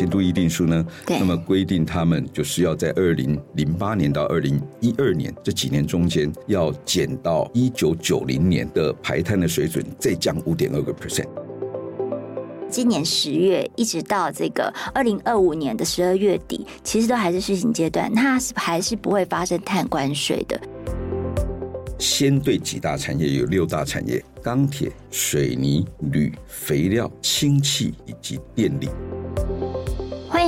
京都议定书呢，那么规定他们就是要在二零零八年到二零一二年这几年中间，要减到一九九零年的排碳的水准，再降五点二个 percent。今年十月一直到这个二零二五年的十二月底，其实都还是试行阶段，它是还是不会发生碳关税的。先对几大产业有六大产业：钢铁、水泥、铝、肥料、氢气以及电力。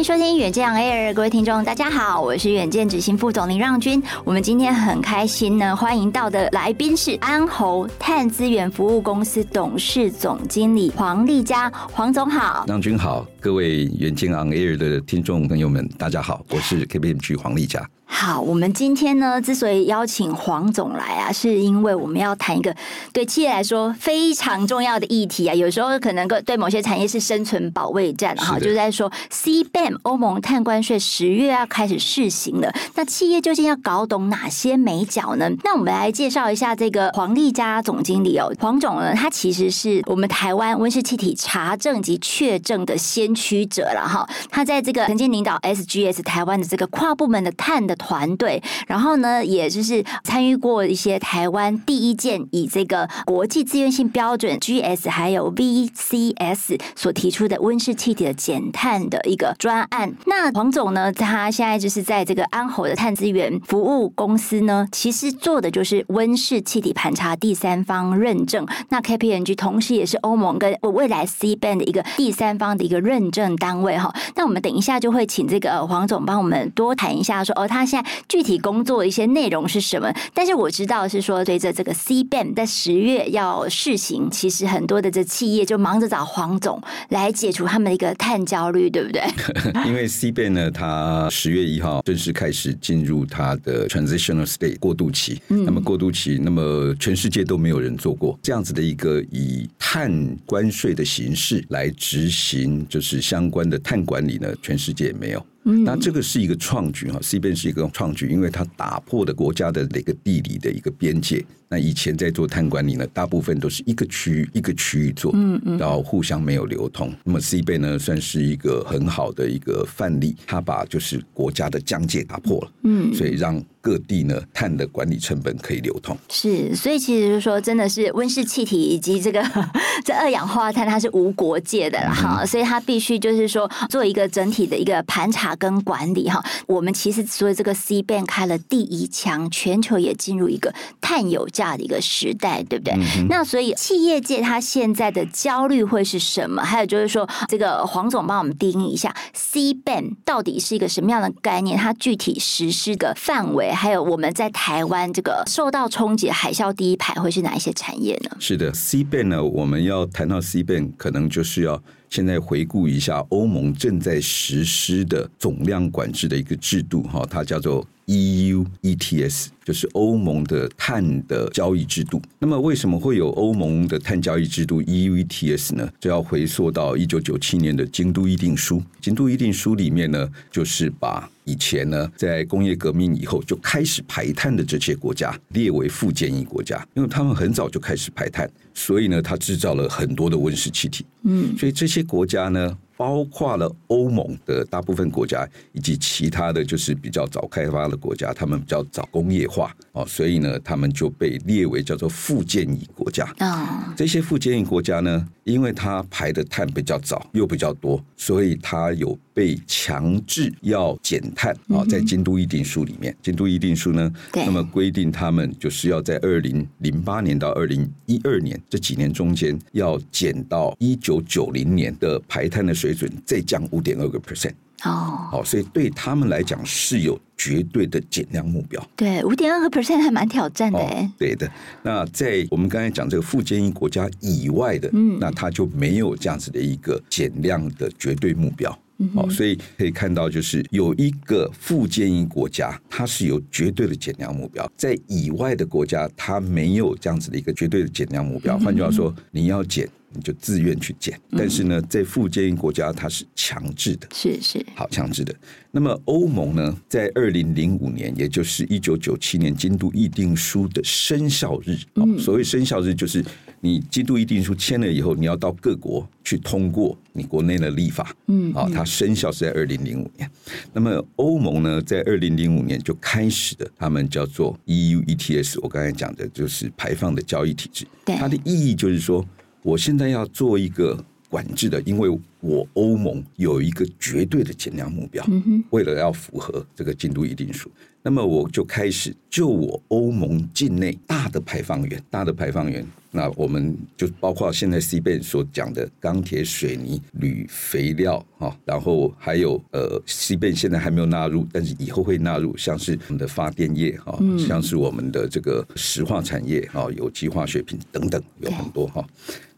收听远见 Air，各位听众，大家好，我是远见执行副总林让君。我们今天很开心呢，欢迎到的来宾是安侯碳资源服务公司董事总经理黄丽佳，黄总好，让君好，各位远见 On Air 的听众朋友们，大家好，我是 KPMG 黄丽佳。好，我们今天呢，之所以邀请黄总来啊，是因为我们要谈一个对企业来说非常重要的议题啊。有时候可能对某些产业是生存保卫战哈，就是在说 CBAM 欧盟碳关税十月要开始试行了。那企业究竟要搞懂哪些美角呢？那我们来介绍一下这个黄丽佳总经理哦。黄总呢，他其实是我们台湾温室气体查证及确证的先曲折了哈。他在这个曾经领导 SGS 台湾的这个跨部门的碳的。团队，然后呢，也就是参与过一些台湾第一件以这个国际自愿性标准 GS 还有 VCS 所提出的温室气体的减碳的一个专案。那黄总呢，他现在就是在这个安侯的碳资源服务公司呢，其实做的就是温室气体盘查第三方认证。那 KPMG 同时也是欧盟跟未来 C band 的一个第三方的一个认证单位哈。那我们等一下就会请这个黄总帮我们多谈一下说，说哦，他。现在具体工作的一些内容是什么？但是我知道是说，随着这个 C ban 在十月要试行，其实很多的这企业就忙着找黄总来解除他们的一个碳焦虑，对不对？因为 C ban 呢，它十月一号正式开始进入它的 transitional state 过渡期。嗯，那么过渡期，那么全世界都没有人做过这样子的一个以碳关税的形式来执行，就是相关的碳管理呢，全世界也没有。那这个是一个创举哈，CBAM 是一个创举，因为它打破了国家的那个地理的一个边界。那以前在做碳管理呢，大部分都是一个区域一个区域做，嗯嗯，然后互相没有流通。那么 CBAM 呢，算是一个很好的一个范例，它把就是国家的疆界打破了，嗯，所以让各地呢碳的管理成本可以流通。是，所以其实就是说，真的是温室气体以及这个 这二氧化碳，它是无国界的了哈，所以它必须就是说做一个整体的一个盘查跟管理哈。我们其实所以这个 CBAM 开了第一枪，全球也进入一个碳有价的一个时代，对不对？嗯、那所以企业界它现在的焦虑会是什么？还有就是说，这个黄总帮我们定义一下 C ban 到底是一个什么样的概念？它具体实施的范围，还有我们在台湾这个受到冲击海啸第一排会是哪一些产业呢？是的，C ban 呢，我们要谈到 C ban，可能就是要现在回顾一下欧盟正在实施的总量管制的一个制度，哈，它叫做 EU ETS。就是欧盟的碳的交易制度。那么，为什么会有欧盟的碳交易制度 EU ETS 呢？就要回溯到一九九七年的京都议定书。京都议定书里面呢，就是把以前呢在工业革命以后就开始排碳的这些国家列为附件一国家，因为他们很早就开始排碳，所以呢，它制造了很多的温室气体。嗯，所以这些国家呢。包括了欧盟的大部分国家，以及其他的就是比较早开发的国家，他们比较早工业化哦，所以呢，他们就被列为叫做附件一国家。啊，这些附件一国家呢，因为它排的碳比较早又比较多，所以它有。被强制要减碳啊，在京都议定书里面，京都议定书呢，那么规定他们就是要在二零零八年到二零一二年这几年中间，要减到一九九零年的排碳的水准，再降五点二个 percent 哦，好，所以对他们来讲是有绝对的减量目标。对，五点二个 percent 还蛮挑战的哎。对的，那在我们刚才讲这个附件一国家以外的，嗯，那他就没有这样子的一个减量的绝对目标。哦，所以可以看到，就是有一个附件一国家，它是有绝对的减量目标，在以外的国家，它没有这样子的一个绝对的减量目标。换句话说，你要减，你就自愿去减。但是呢，在附件一国家，它是强制的，是是，好强制的。那么欧盟呢，在二零零五年，也就是一九九七年京都议定书的生效日，所谓生效日就是。你基督议定书签了以后，你要到各国去通过你国内的立法，嗯，啊，它生效是在二零零五年。那么欧盟呢，在二零零五年就开始的，他们叫做 EU ETS，我刚才讲的就是排放的交易体制。对，它的意义就是说，我现在要做一个管制的，因为我欧盟有一个绝对的减量目标，为了要符合这个进度议定书。那么我就开始就我欧盟境内大的排放源，大的排放源，那我们就包括现在 CBAM 所讲的钢铁、水泥、铝、肥料啊，然后还有呃 CBAM 现在还没有纳入，但是以后会纳入，像是我们的发电业啊，像是我们的这个石化产业啊，有机化学品等等，有很多哈。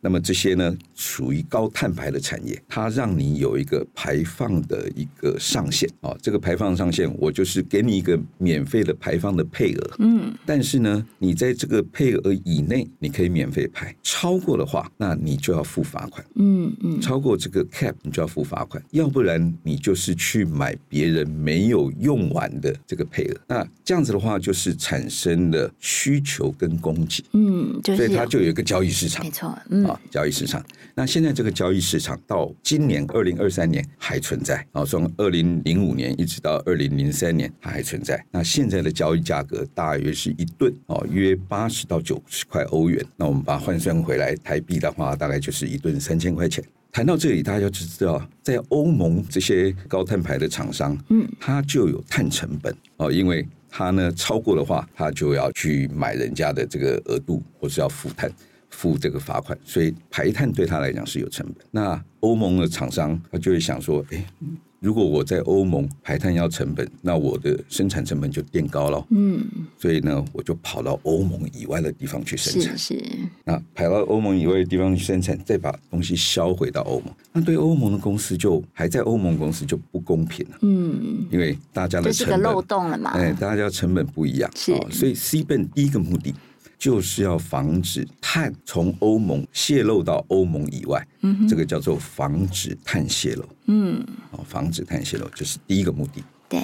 那么这些呢，属于高碳排的产业，它让你有一个排放的一个上限啊。这个排放上限，我就是给你一个免费的排放的配额。嗯。但是呢，你在这个配额以内，你可以免费排。超过的话，那你就要付罚款。嗯嗯。超过这个 cap，你就要付罚款。要不然你就是去买别人没有用完的这个配额。那这样子的话，就是产生了需求跟供给。嗯，所以它就有一个交易市场。没错。嗯。啊交易市场，那现在这个交易市场到今年二零二三年还存在啊，从二零零五年一直到二零零三年它还存在。那现在的交易价格大约是一吨哦，约八十到九十块欧元。那我们把它换算回来台币的话，大概就是一吨三千块钱。谈到这里，大家就知道，在欧盟这些高碳排的厂商，嗯，它就有碳成本哦，因为它呢超过的话，它就要去买人家的这个额度，或是要付碳。付这个罚款，所以排碳对他来讲是有成本。那欧盟的厂商他就会想说：哎，如果我在欧盟排碳要成本，那我的生产成本就垫高了。嗯，所以呢，我就跑到欧盟以外的地方去生产。是是。那跑到欧盟以外的地方去生产，再把东西销回到欧盟，那对欧盟的公司就还在欧盟公司就不公平了。嗯，因为大家的成本，这是个漏洞了嘛？哎，大家成本不一样。是。所以 CBAM 第一个目的。就是要防止碳从欧盟泄漏到欧盟以外，嗯，这个叫做防止碳泄漏，嗯，哦，防止碳泄漏，这是第一个目的。对，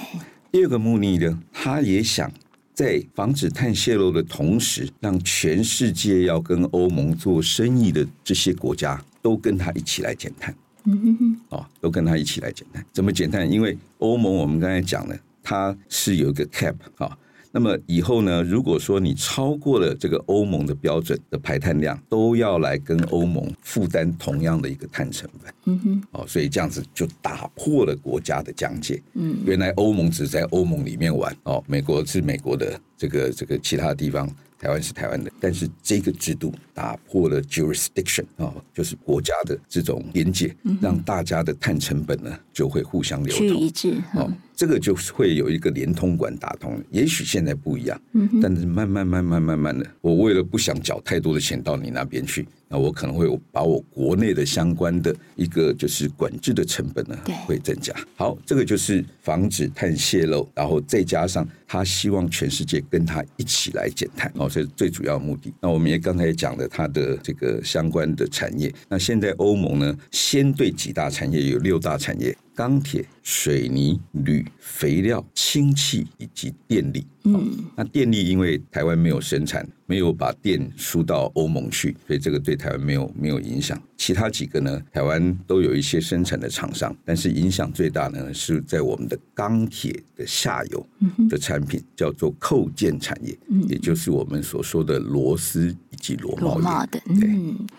第二个目的呢，他也想在防止碳泄漏的同时，让全世界要跟欧盟做生意的这些国家都跟他一起来减碳，嗯哼哼，哦，都跟他一起来减碳。怎么减碳？因为欧盟我们刚才讲了，它是有一个 cap 啊。那么以后呢，如果说你超过了这个欧盟的标准的排碳量，都要来跟欧盟负担同样的一个碳成本。嗯哼，哦，所以这样子就打破了国家的疆界。嗯，原来欧盟只在欧盟里面玩，哦，美国是美国的，这个这个其他地方。台湾是台湾的，但是这个制度打破了 jurisdiction 啊，就是国家的这种边界，让大家的碳成本呢就会互相流通一致。哦，这个就会有一个连通管打通。也许现在不一样，但是慢慢慢慢慢慢的，我为了不想缴太多的钱到你那边去。那我可能会把我国内的相关的一个就是管制的成本呢，会增加。好，这个就是防止碳泄漏，然后再加上他希望全世界跟他一起来减碳，哦，这是最主要的目的。那我们也刚才也讲了他的这个相关的产业。那现在欧盟呢，先对几大产业有六大产业。钢铁、水泥、铝、肥料、氢气以及电力。嗯，那电力因为台湾没有生产，没有把电输到欧盟去，所以这个对台湾没有没有影响。其他几个呢，台湾都有一些生产的厂商，但是影响最大的呢是在我们的钢铁的下游的产品，叫做扣件产业，也就是我们所说的螺丝以及螺帽业。对，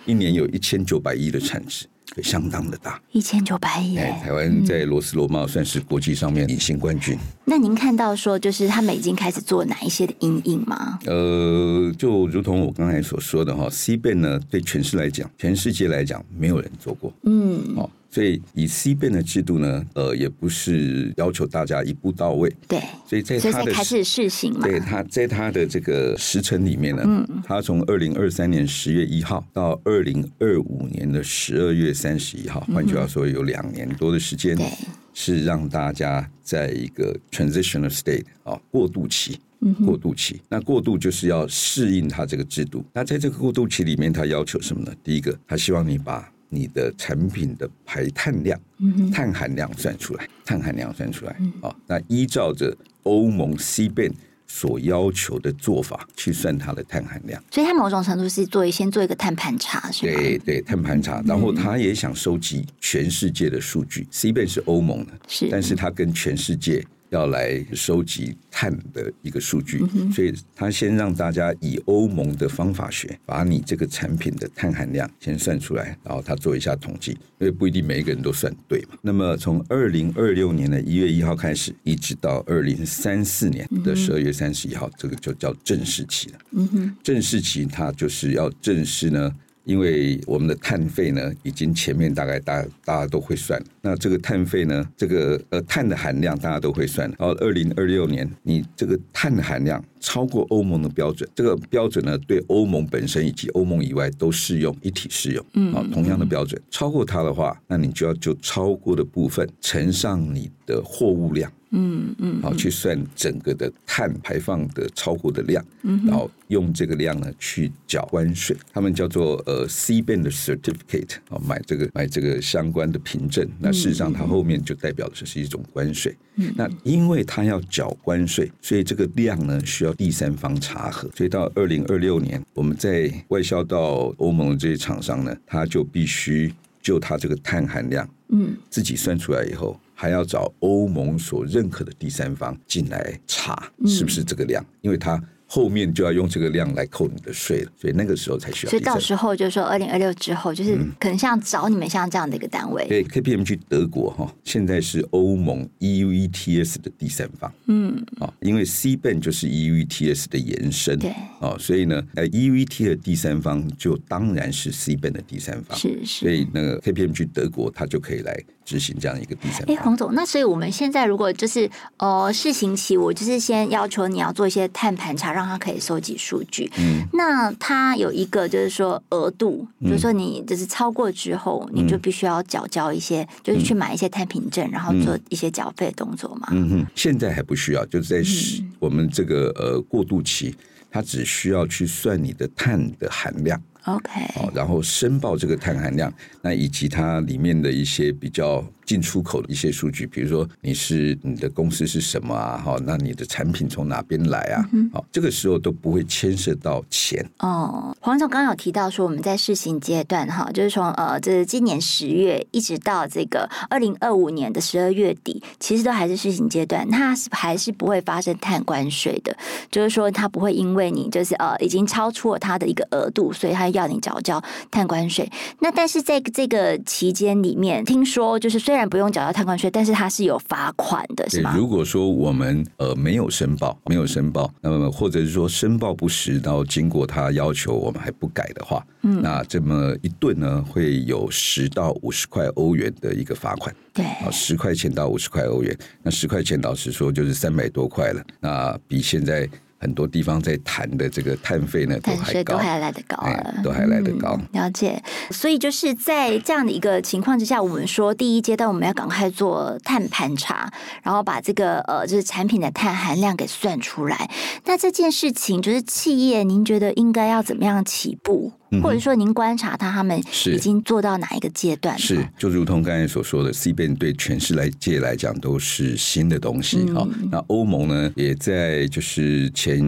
一年有一千九百亿的产值。相当的大，一千九百亿。台湾在罗斯罗帽算是国际上面隐形冠军。那您看到说，就是他们已经开始做哪一些的阴影吗？呃，就如同我刚才所说的哈，CBAM 呢，对全市来讲，全世界来讲，没有人做过。嗯，好。所以以 CBAM 的制度呢，呃，也不是要求大家一步到位。对，所以在他的开始试行嘛。对，他在他的这个时程里面呢，嗯，他从二零二三年十月一号到二零二五年的十二月三十一号，换句话说，有两年多的时间，对，是让大家在一个 transitional state 啊，过渡期，过渡期。那过渡就是要适应他这个制度。那在这个过渡期里面，他要求什么呢？第一个，他希望你把你的产品的排碳量、碳含量算出来，碳含量算出来啊。那依照着欧盟 CBAM 所要求的做法去算它的碳含量。所以它某种程度是做一先做一个碳盘查，是吧？对对，碳盘查，然后他也想收集全世界的数据。CBAM 是欧盟的，是，但是他跟全世界。要来收集碳的一个数据，所以他先让大家以欧盟的方法学，把你这个产品的碳含量先算出来，然后他做一下统计，因为不一定每一个人都算对嘛。那么从二零二六年的一月一号开始，一直到二零三四年的十二月三十一号，这个就叫正式期了。嗯哼，正式期它就是要正式呢。因为我们的碳费呢，已经前面大概大大家都会算。那这个碳费呢，这个呃碳的含量大家都会算。然后二零二六年，你这个碳的含量超过欧盟的标准，这个标准呢，对欧盟本身以及欧盟以外都适用，一体适用。嗯，啊，同样的标准，超过它的话，那你就要就超过的部分乘上你的货物量。嗯嗯，好，去算整个的碳排放的超过的量，嗯，然后用这个量呢去缴关税，他们叫做呃 CBAM 的 certificate 啊，买这个买这个相关的凭证，那事实上它后面就代表的是一种关税。嗯，那因为它要缴关税，所以这个量呢需要第三方查核，所以到二零二六年，我们在外销到欧盟的这些厂商呢，他就必须就它这个碳含量，嗯，自己算出来以后。还要找欧盟所认可的第三方进来查是不是这个量，因为它。后面就要用这个量来扣你的税了，所以那个时候才需要。所以到时候就是说，二零二六之后，就是可能像找你们像这样的一个单位。对，KPMG 德国哈，现在是欧盟 EU ETS 的第三方。嗯，啊，因为 C ban 就是 EU ETS 的延伸。对，啊，所以呢，呃，EU ETS 的第三方就当然是 C ban 的第三方。是是。所以那个 KPMG 德国，它就可以来执行这样一个第三方。哎，黄总，那所以我们现在如果就是呃试行期，我就是先要求你要做一些碳盘查，让让他可以收集数据，嗯，那它有一个就是说额度，嗯、就说你就是超过之后，嗯、你就必须要缴交一些，就是去买一些碳凭证，嗯、然后做一些缴费的动作嘛。嗯哼，现在还不需要，就是在我们这个呃过渡期，它只需要去算你的碳的含量。OK，然后申报这个碳含量，那以及它里面的一些比较进出口的一些数据，比如说你是你的公司是什么啊？哈，那你的产品从哪边来啊？好、这个时候都不会牵涉到钱。哦，黄总刚刚有提到说我们在试行阶段哈，就是从呃，这是今年十月一直到这个二零二五年的十二月底，其实都还是试行阶段，它是还是不会发生碳关税的，就是说它不会因为你就是呃已经超出了它的一个额度，所以它要你缴交碳关税。那但是在这个期间里面，听说就是虽然不用缴交碳关税，但是它是有罚款的，是吗？如果说我们呃没有申报，没有申报，那么或者是说申报不实，然后经过他要求我们还不改的话，嗯，那这么一顿呢，会有十到五十块欧元的一个罚款。对，啊，十块钱到五十块欧元，那十块钱老实说就是三百多块了，那比现在。很多地方在谈的这个碳费呢，都还高，都还来得高了，都还来得高。了解，所以就是在这样的一个情况之下，我们说第一阶段我们要赶快做碳盘查，然后把这个呃，就是产品的碳含量给算出来。那这件事情就是企业，您觉得应该要怎么样起步？或者说，您观察他他们已经做到哪一个阶段？是，就如同刚才所说的，CBAM 对全世界来讲都是新的东西。好、嗯，那欧盟呢，也在就是前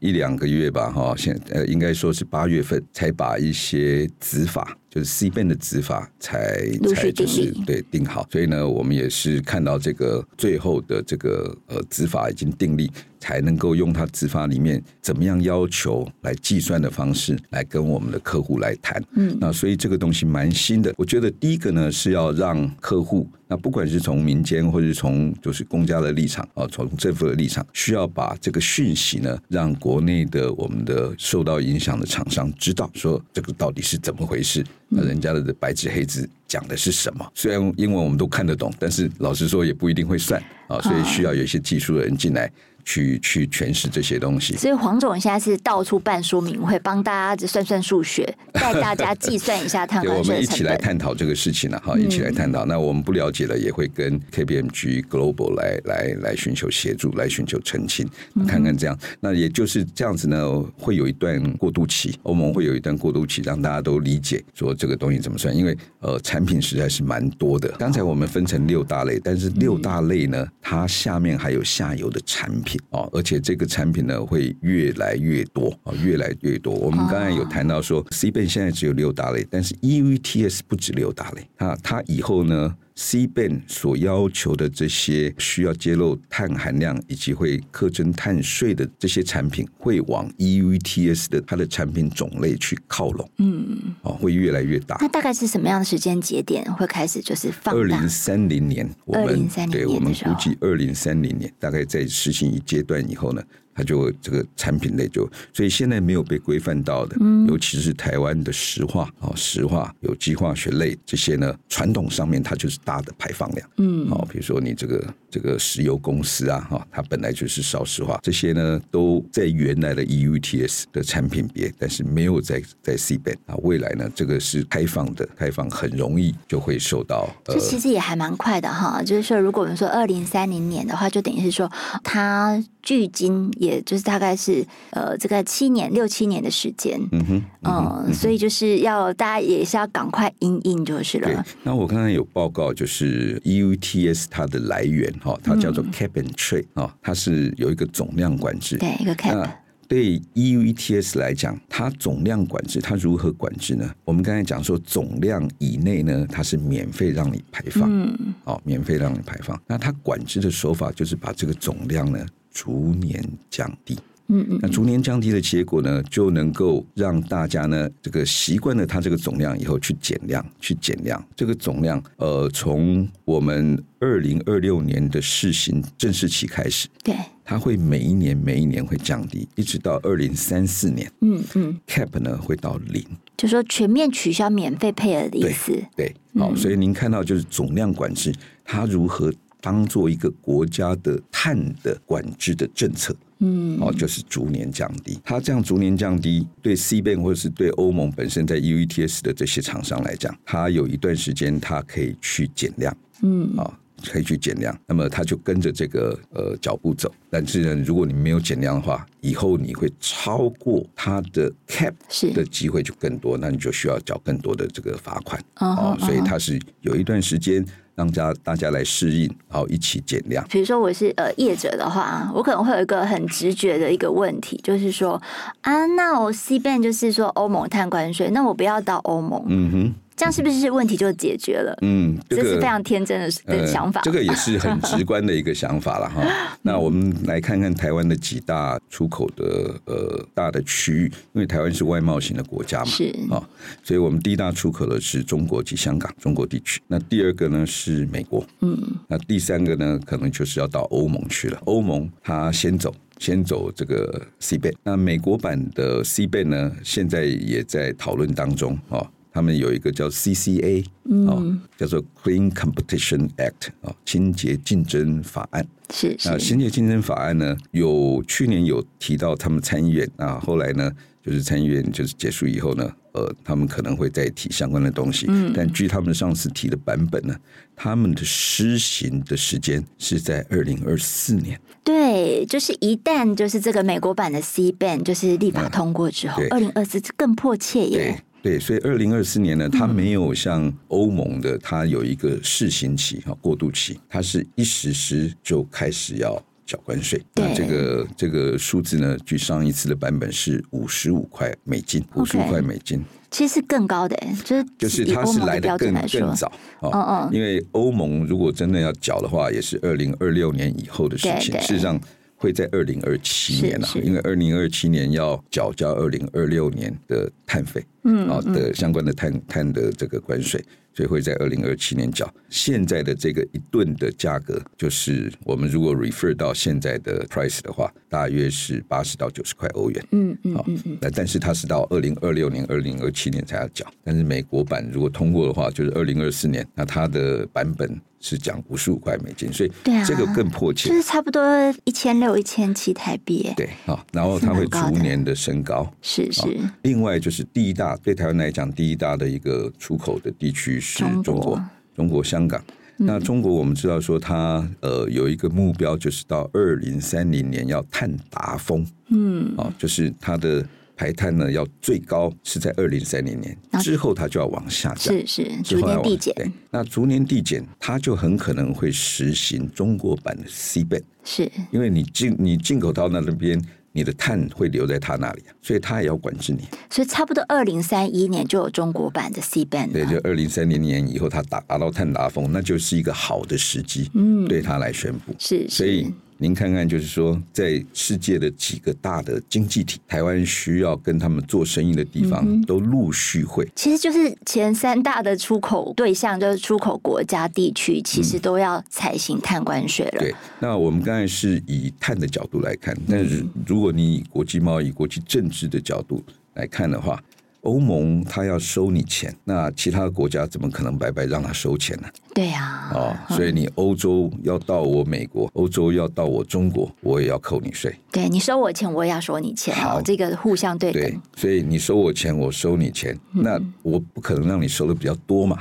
一两个月吧，哈，现呃，应该说是八月份才把一些执法。就是 CBAM 的执法才才就是对定好，所以呢，我们也是看到这个最后的这个呃执法已经定立，才能够用它执法里面怎么样要求来计算的方式来跟我们的客户来谈。嗯，那所以这个东西蛮新的。我觉得第一个呢是要让客户。那不管是从民间，或者是从就是公家的立场啊，从政府的立场，需要把这个讯息呢，让国内的我们的受到影响的厂商知道，说这个到底是怎么回事？那人家的白纸黑字讲的是什么？虽然英文我们都看得懂，但是老实说也不一定会算啊，所以需要有一些技术的人进来。去去诠释这些东西，所以黄总现在是到处办说明会，帮大家算算数学，带大家计算一下碳关税的成本。我们一起来探讨这个事情了，哈，一起来探讨。嗯、那我们不了解了，也会跟 KPMG Global 来来来寻求协助，来寻求澄清，看看这样。嗯、那也就是这样子呢，会有一段过渡期，欧盟会有一段过渡期，让大家都理解说这个东西怎么算。因为呃，产产品实在是蛮多的。刚才我们分成六大类，但是六大类呢，它下面还有下游的产品哦，而且这个产品呢会越来越多啊，越来越多。我们刚才有谈到说，CBAM 现在只有六大类，但是 EU ETS 不止六大类啊，它以后呢？CBAM 所要求的这些需要揭露碳含量以及会课征碳税的这些产品，会往 EU ETS 的它的产品种类去靠拢。嗯，哦，会越来越大。那大概是什么样的时间节点会开始就是放大？二零三零年，我们二零三零年对，我们估计二零三零年大概在实行一阶段以后呢。它就这个产品类就，所以现在没有被规范到的，嗯、尤其是台湾的石化啊，石化有机化学类这些呢，传统上面它就是大的排放量，嗯，好，比如说你这个这个石油公司啊，哈，它本来就是烧石化，这些呢都在原来的 EU ETS 的产品别，但是没有在在 CBAM 啊，未来呢这个是开放的，开放很容易就会受到，这其实也还蛮快的哈，就是说如果我们说二零三零年的话，就等于是说它距今。也就是大概是呃，这个七年六七年的时间，嗯哼，嗯，嗯，所以就是要大家也是要赶快因应就是了。那我刚刚有报告，就是 EU ETS 它的来源哈，它叫做 Cap and Trade 啊，它是有一个总量管制，对一个 Cap。那对 EU ETS 来讲，它总量管制，它如何管制呢？我们刚才讲说，总量以内呢，它是免费让你排放，嗯，哦，免费让你排放。那它管制的手法就是把这个总量呢。逐年降低，嗯嗯，那逐年降低的结果呢，就能够让大家呢，这个习惯了它这个总量以后去减量，去减量。这个总量，呃，从我们二零二六年的试行正式期开始，对，它会每一年每一年会降低，一直到二零三四年，嗯嗯，cap 呢会到零，就说全面取消免费配额的意思，对，对，好，嗯，所以您看到就是总量管制它如何。当做一个国家的碳的管制的政策，嗯，哦，就是逐年降低。它这样逐年降低，对 CBAM 或者是对欧盟本身在 EU ETS 的这些厂商来讲，它有一段时间它可以去减量，嗯，啊，可以去减量。那么它就跟着这个呃脚步走。但是呢，如果你没有减量的话，以后你会超过它的 cap 的机会就更多，那你就需要缴更多的这个罚款。哦，所以它是有一段时间。让家大家来适应，好，一起减量。比如说我是呃业者的话，我可能会有一个很直觉的一个问题，就是说啊，那我 CBAM 就是说欧盟碳关税，那我不要到欧盟。嗯哼。这样是不是问题就解决了？嗯，这个、这是非常天真的的想法、呃。这个也是很直观的一个想法了 哈。那我们来看看台湾的几大出口的呃大的区域，因为台湾是外贸型的国家嘛，是啊，所以我们第一大出口的是中国及香港，中国地区。那第二个呢是美国，嗯，那第三个呢可能就是要到欧盟去了。欧盟它先走，先走这个 CBAM。那美国版的 CBAM 呢，现在也在讨论当中啊。他们有一个叫 CCA，嗯，叫做 Clean Competition Act 啊，清洁竞争法案。是，是。那清洁竞争法案呢，有去年有提到他们参议院啊，后来呢，就是参议院就是结束以后呢，呃，他们可能会再提相关的东西。嗯。但据他们上次提的版本呢，他们的施行的时间是在二零二四年。对，就是一旦就是这个美国版的 C ban 就是立法通过之后，二零二四更迫切耶。对，所以二零二四年呢，它没有像欧盟的，它有一个试行期哈，过渡期，它是一实施就开始要缴关税。那这个这个数字呢，据上一次的版本是五十五块美金，五十五块美金，其实是更高的，就是就是它是来的更更早，嗯嗯，因为欧盟如果真的要缴的话，也是二零二六年以后的事情，事实上。会在二零二七年了，因为二零二七年要缴交二零二六年的碳费，嗯，啊的相关的碳碳的这个关税。所以会在二零二七年缴。现在的这个一吨的价格，就是我们如果 refer 到现在的 price 的话，大约是八十到九十块欧元。嗯嗯嗯嗯。那但是它是到二零二六年、二零二七年才要缴。但是美国版如果通过的话，就是二零二四年，那它的版本是讲五十五块美金。所以这个更迫切，就是差不多一千六、一千七台币。对，好，然后它会逐年的升高。是是。另外就是第一大，对台湾来讲第一大的一个出口的地区。是中国，中国，中国香港。嗯、那中国我们知道说，它呃有一个目标，就是到二零三零年要碳达峰。嗯，啊，就是它的排碳呢要最高是在二零三零年之后，它就要往下降，是是逐年递减。对，那逐年递减，它就很可能会实行中国版的 CBAM，是因为你进你进口到那那边。你的碳会留在他那里，所以他也要管制你。所以差不多二零三一年就有中国版的 C ban。对，就二零三零年以后，他达达到碳达峰，那就是一个好的时机，嗯，对他来宣布。是，是，所以。您看看，就是说，在世界的几个大的经济体，台湾需要跟他们做生意的地方，都陆续会。其实就是前三大的出口对象，就是出口国家地区，其实都要采行碳关税了。对，那我们刚才是以碳的角度来看，但是如果你以国际贸易、国际政治的角度来看的话。欧盟他要收你钱，那其他的国家怎么可能白白让他收钱呢？对呀，哦，所以你欧洲要到我美国，欧洲要到我中国，我也要扣你税。对，你收我钱，我也要收你钱。好，这个互相对等。对，所以你收我钱，我收你钱，那我不可能让你收的比较多嘛，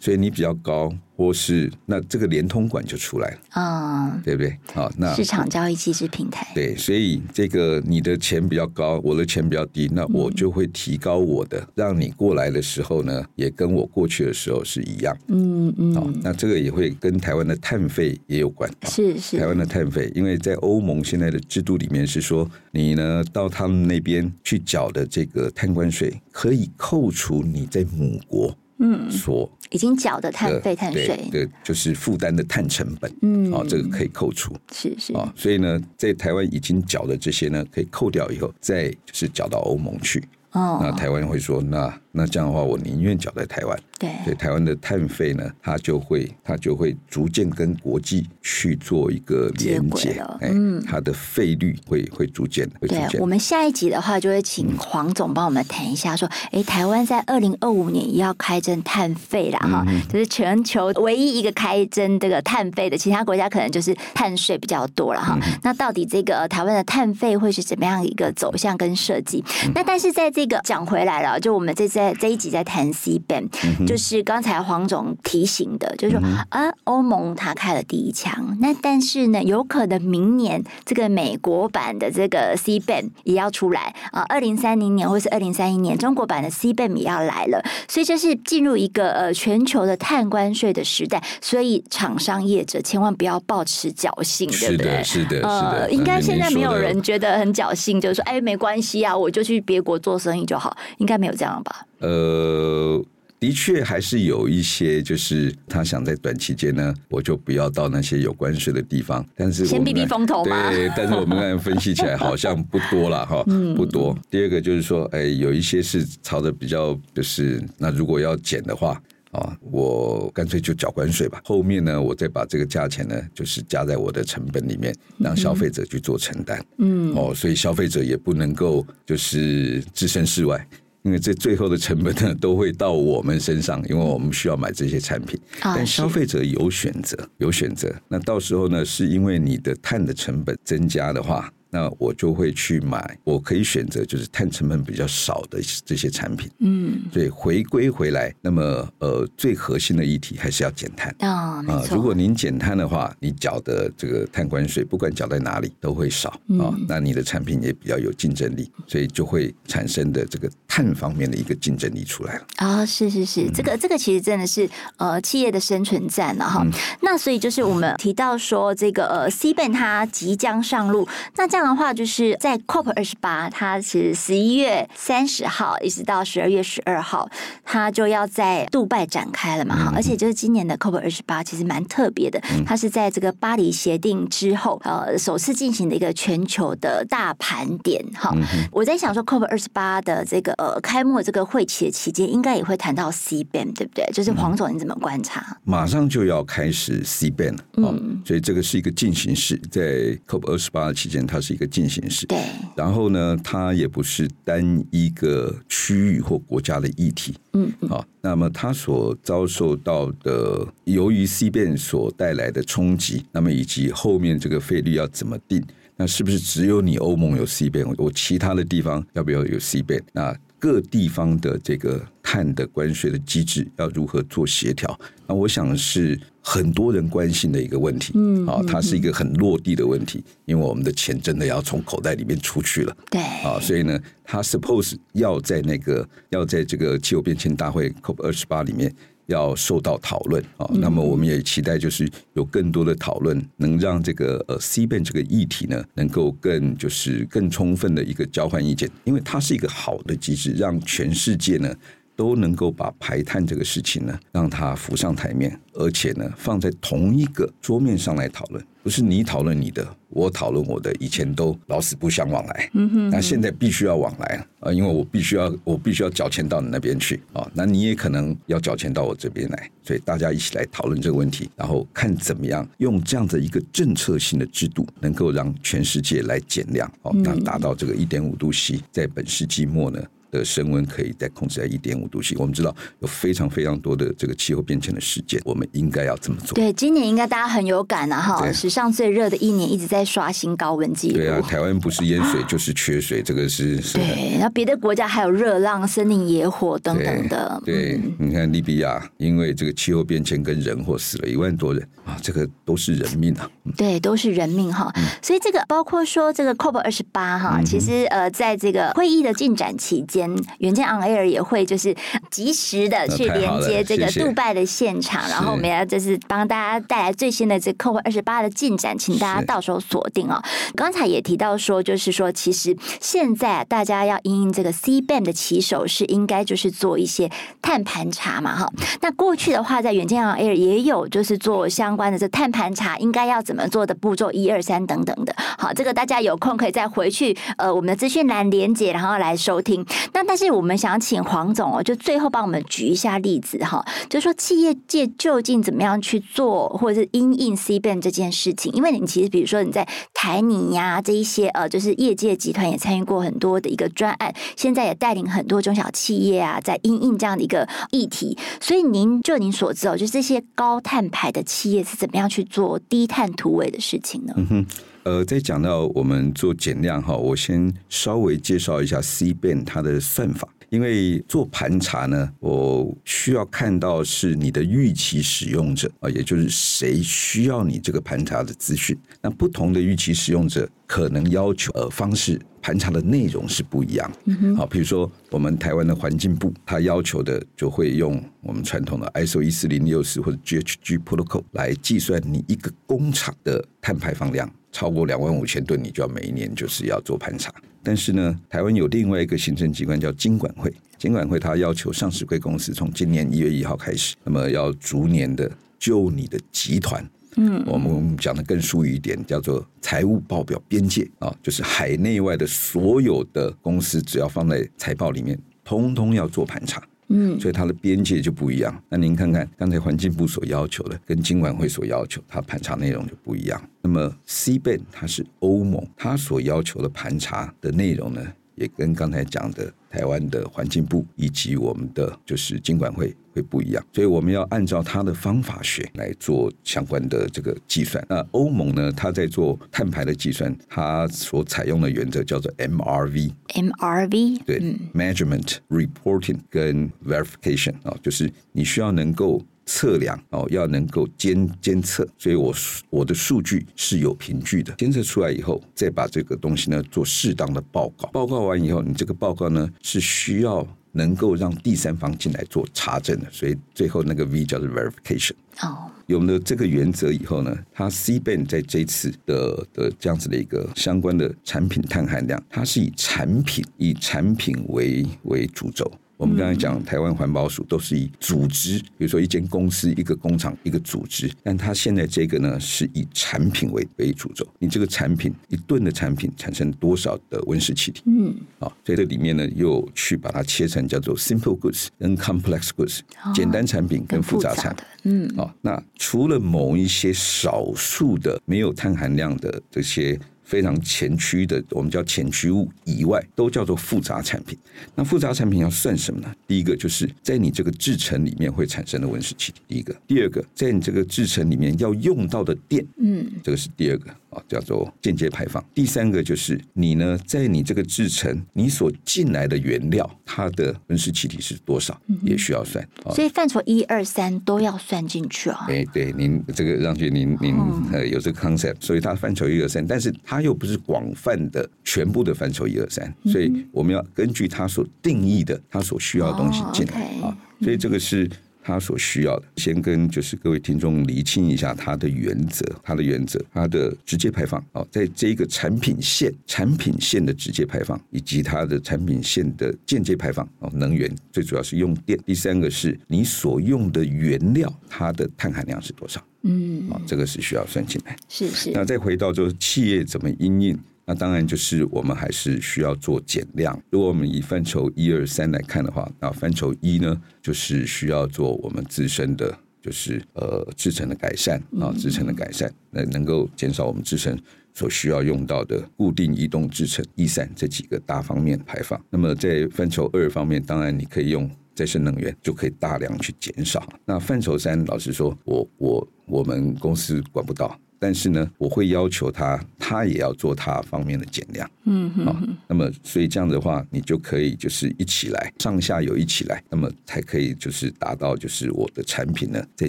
所以你比较高。或是那这个连通管就出来了，嗯，对不对？好，那市场交易机制平台，对，所以这个你的钱比较高，我的钱比较低，那我就会提高我的，嗯、让你过来的时候呢，也跟我过去的时候是一样，嗯嗯，好，那这个也会跟台湾的碳费也有关，是是，台湾的碳费，因为在欧盟现在的制度里面是说，你呢到他们那边去缴的这个碳关税，可以扣除你在母国。嗯，说已经缴的碳费、碳税，对，就是负担的碳成本，嗯，啊，这个可以扣除，是是。啊，所以呢，在台湾已经缴的这些呢，可以扣掉以后，再就是缴到欧盟去。哦，那台湾会说，那那这样的话，我宁愿缴在台湾。对，所以台湾的碳费呢，它就会它就会逐渐跟国际去做一个连接。嗯，它的费率会会逐渐会逐渐。对，我们下一集的话，就会请黄总帮我们谈一下，说，哎，台湾在二零二五年也要开征碳费了哈，就是全球唯一一个开征这个碳费的，其他国家可能就是碳税比较多了哈。那到底这个台湾的碳费会是怎么样一个走向跟设计？那但是在这个讲回来了，就我们这在这一集在谈 C ban，就是刚才黄总提醒的，就是说啊，欧盟它开了第一枪，那但是呢，有可能明年这个美国版的这个 C ban 也要出来啊，二零三零年或是二零三一年中国版的 C ban 也要来了，所以这是进入一个呃全球的碳关税的时代，所以厂商业者千万不要抱持侥幸，对不对？是的，是的，呃，应该现在没有人觉得很侥幸，就是说，哎，没关系啊，我就去别国做生意就好。应该没有这样吧？呃，的确还是有一些，就是他想在短期间呢，我就不要到那些有关税的地方。但是先避避风头嘛。对，但是我们刚才分析起来好像不多了哈，不多。第二个就是说，哎，有一些是朝着比较，就是那如果要减的话。啊，我干脆就缴关税吧。后面呢，我再把这个价钱呢，就是加在我的成本里面，让消费者去做承担。嗯，哦，所以消费者也不能够就是置身事外，因为这最后的成本呢，都会到我们身上，因为我们需要买这些产品。但消费者有选择，有选择。那到时候呢，是因为你的碳的成本增加的话。那我就会去买，我可以选择就是碳成本比较少的这些产品。嗯，所以回归回来，那么呃，最核心的议题还是要减碳啊。啊，如果您减碳的话，你缴的这个碳关税，不管缴在哪里都会少啊。那你的产品也比较有竞争力，所以就会产生的这个碳方面的一个竞争力出来了。啊，是是是，这个这个其实真的是呃企业的生存战了哈。那所以就是我们提到说这个呃 CBAM 它即将上路，那这样。这样的话，就是在 COP 二十八，它其实十一月三十号一直到十二月十二号，它就要在杜拜展开了嘛。哈，而且就是今年的 COP 二十八其实蛮特别的，它是在这个巴黎协定之后，呃，首次进行的一个全球的大盘点。哈，我在想说，COP 二十八的这个呃开幕这个会期的期间，应该也会谈到 CBAM，对不对？就是黄总，你怎么观察？马上就要开始 CBAM 了，嗯，所以这个是一个进行式，在 COP 二十八的期间，它是。是一个进行式，对。然后呢，它也不是单一个区域或国家的议题，嗯，好。那么它所遭受到的，由于 CBAM 所带来的冲击，那么以及后面这个费率要怎么定？那是不是只有你欧盟有 CBAM？我其他的地方要不要有 CBAM？那各地方的这个碳的关税的机制要如何做协调？那我想是很多人关心的一个问题。嗯，啊，它是一个很落地的问题，因为我们的钱真的要从口袋里面出去了。对，啊，所以呢，它 suppose 要在那个要在这个气候变迁大会 COP 二十八里面。要受到讨论啊，那么我们也期待就是有更多的讨论，能让这个呃 CBAM 这个议题呢，能够更就是更充分的一个交换意见，因为它是一个好的机制，让全世界呢都能够把排碳这个事情呢，让它浮上台面，而且呢放在同一个桌面上来讨论。不是你讨论你的，我讨论我的，以前都老死不相往来。嗯哼，那现在必须要往来啊，因为我必须要，我必须要缴钱到你那边去啊，那你也可能要缴钱到我这边来，所以大家一起来讨论这个问题，然后看怎么样用这样的一个政策性的制度，能够让全世界来减量哦，那达到这个一点五度 C，在本世纪末呢。的升温可以再控制在一点五度 C。我们知道有非常非常多的这个气候变迁的事件，我们应该要这么做。对，今年应该大家很有感啊，哈，史上最热的一年一直在刷新高温记录。对啊，台湾不是淹水就是缺水，这个是是。对，然后别的国家还有热浪、森林野火等等的。对，对嗯、你看利比亚，因为这个气候变迁跟人祸死了一万多人啊，这个都是人命啊。对，都是人命哈。嗯、所以这个包括说这个 COP 二十八哈，其实呃，在这个会议的进展期间。远见 On Air 也会就是及时的去连接这个杜拜的现场，谢谢，然后我们要就是帮大家带来最新的这 COP 二十八的进展，请大家到时候锁定哦。刚才也提到说，就是说其实现在大家要因应这个 C band 的起手是应该就是做一些碳盘查嘛哈。那过去的话，在远见 On Air 也有就是做相关的这碳盘查应该要怎么做的步骤一二三等等的。好，这个大家有空可以再回去呃我们的资讯栏连接，然后来收听。那但是。我们想请黄总哦，就最后帮我们举一下例子哈，就是说企业界究竟怎么样去做，或者是因应 CBAM 这件事情？因为你其实比如说你在台泥呀这一些呃，就是业界集团也参与过很多的一个专案，现在也带领很多中小企业啊，在因应这样的一个议题。所以您就您所知哦，就这些高碳排的企业是怎么样去做低碳突围的事情呢？嗯哼。呃，在讲到我们做减量哈，我先稍微介绍一下 CBAM 它的算法。因为做盘查呢，我需要看到是你的预期使用者啊，也就是谁需要你这个盘查的资讯。那不同的预期使用者可能要求呃方式盘查的内容是不一样。好，比如说我们台湾的环境部，它要求的就会用我们传统的 ISO 一四零六四或者 GHG Protocol 来计算你一个工厂的碳排放量。超过两万五千吨，你就要每一年就是要做盘查。但是呢，台湾有另外一个行政机关叫金管会，金管会它要求上市贵公司从今年一月一号开始，那么要逐年的就你的集团，嗯，我们讲的更术语一点，叫做财务报表边界啊，就是海内外的所有的公司，只要放在财报里面，通通要做盘查。嗯，所以它的边界就不一样。那您看看刚才环境部所要求的，跟经管会所要求，它盘查内容就不一样。那么 CBAM 它是欧盟，它所要求的盘查的内容呢，也跟刚才讲的台湾的环境部以及我们的就是经管会会不一样，所以我们要按照它的方法学来做相关的这个计算。那欧盟呢，它在做碳排的计算，它所采用的原则叫做 MRV。MRV 对，嗯，Measurement、Reporting 跟 Verification 啊，就是你需要能够。测量哦，要能够监监测，所以我我的数据是有凭据的。监测出来以后，再把这个东西呢做适当的报告。报告完以后，你这个报告呢是需要能够让第三方进来做查证的。所以最后那个 V 叫做 verification。哦，有了这个原则以后呢，它 C band 在这次的的这样子的一个相关的产品碳含量，它是以产品以产品为为主轴。我们刚才讲台湾环保署都是以组织，比如说一间公司、一个工厂、一个组织，但它现在这个呢是以产品为为主轴。你这个产品一吨的产品产生多少的温室气体？嗯，啊，所以这里面呢又去把它切成叫做 simple goods 跟 complex goods，简单产品跟复杂产品。嗯，啊，那除了某一些少数的没有碳含量的这些。非常前驱的，我们叫前驱物以外，都叫做复杂产品。那复杂产品要算什么呢？第一个就是在你这个制程里面会产生的温室气体，第一个；第二个，在你这个制程里面要用到的电，嗯，这个是第二个。啊，叫做间接排放。第三个就是你呢，在你这个制成，你所进来的原料，它的温室气体是多少，也需要算。所以范畴一二三都要算进去啊。哎，对，您这个让觉您您呃有这个 concept，所以它范畴一二三，但是它又不是广泛的全部的范畴一二三，所以我们要根据它所定义的，它所需要的东西进来啊。所以这个是。他所需要的，先跟就是各位听众厘清一下它的原则，它的原则，它的直接排放哦，在这个产品线产品线的直接排放，以及它的产品线的间接排放哦，能源最主要是用电，第三个是你所用的原料，它的碳含量是多少？嗯，哦，这个是需要算进来。是是。那再回到就是企业怎么因应？那当然就是我们还是需要做减量。如果我们以范畴一二三来看的话，那范畴一呢，就是需要做我们自身的，就是呃制程的改善啊，制程的改善，那能够减少我们制程所需要用到的固定移动制程一三这几个大方面排放。那么在范畴二方面，当然你可以用再生能源，就可以大量去减少。那范畴三，老实说，我我我们公司管不到。但是呢，我会要求他，他也要做他方面的减量。嗯哼，哼，那么所以这样的话，你就可以就是一起来，上下游一起来，那么才可以就是达到就是我的产品呢，在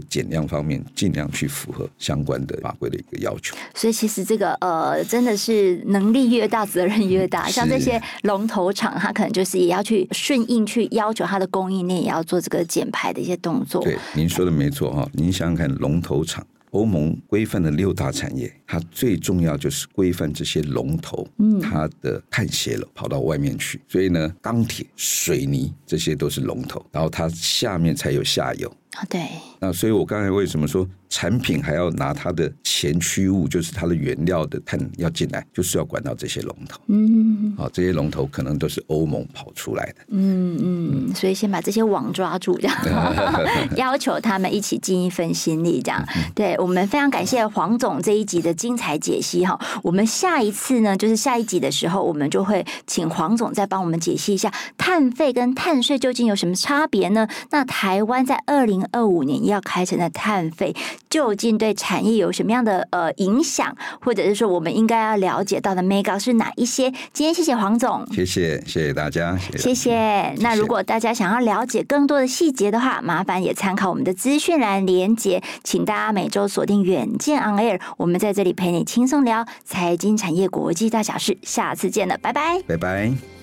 减量方面尽量去符合相关的法规的一个要求。所以其实这个呃，真的是能力越大，责任越大。像这些龙头厂，它可能就是也要去顺应去要求它的供应链也要做这个减排的一些动作。对，您说的没错哈，您想想看，龙头厂。欧盟规范的六大产业，它最重要就是规范这些龙头，它的碳泄漏跑到外面去。所以呢，钢铁、水泥这些都是龙头，然后它下面才有下游。啊，对。那所以我刚才为什么说？产品还要拿它的前驱物，就是它的原料的碳要进来，就是要管到这些龙头。嗯，好，这些龙头可能都是欧盟跑出来的。嗯嗯，所以先把这些网抓住，这样 要求他们一起尽一份心力，这样。对，我们非常感谢黄总这一集的精彩解析哈。我们下一次呢，就是下一集的时候，我们就会请黄总再帮我们解析一下碳费跟碳税究竟有什么差别呢？那台湾在二零二五年要开成的碳费。究竟对产业有什么样的呃影响，或者是说我们应该要了解到的眉角是哪一些？今天谢谢黄总，谢谢谢谢大家，谢谢。那如果大家想要了解更多的细节的话，麻烦也参考我们的资讯栏连接，请大家每周锁定远见 On Air，我们在这里陪你轻松聊财经产业国际大小事，下次见了，拜拜，拜拜。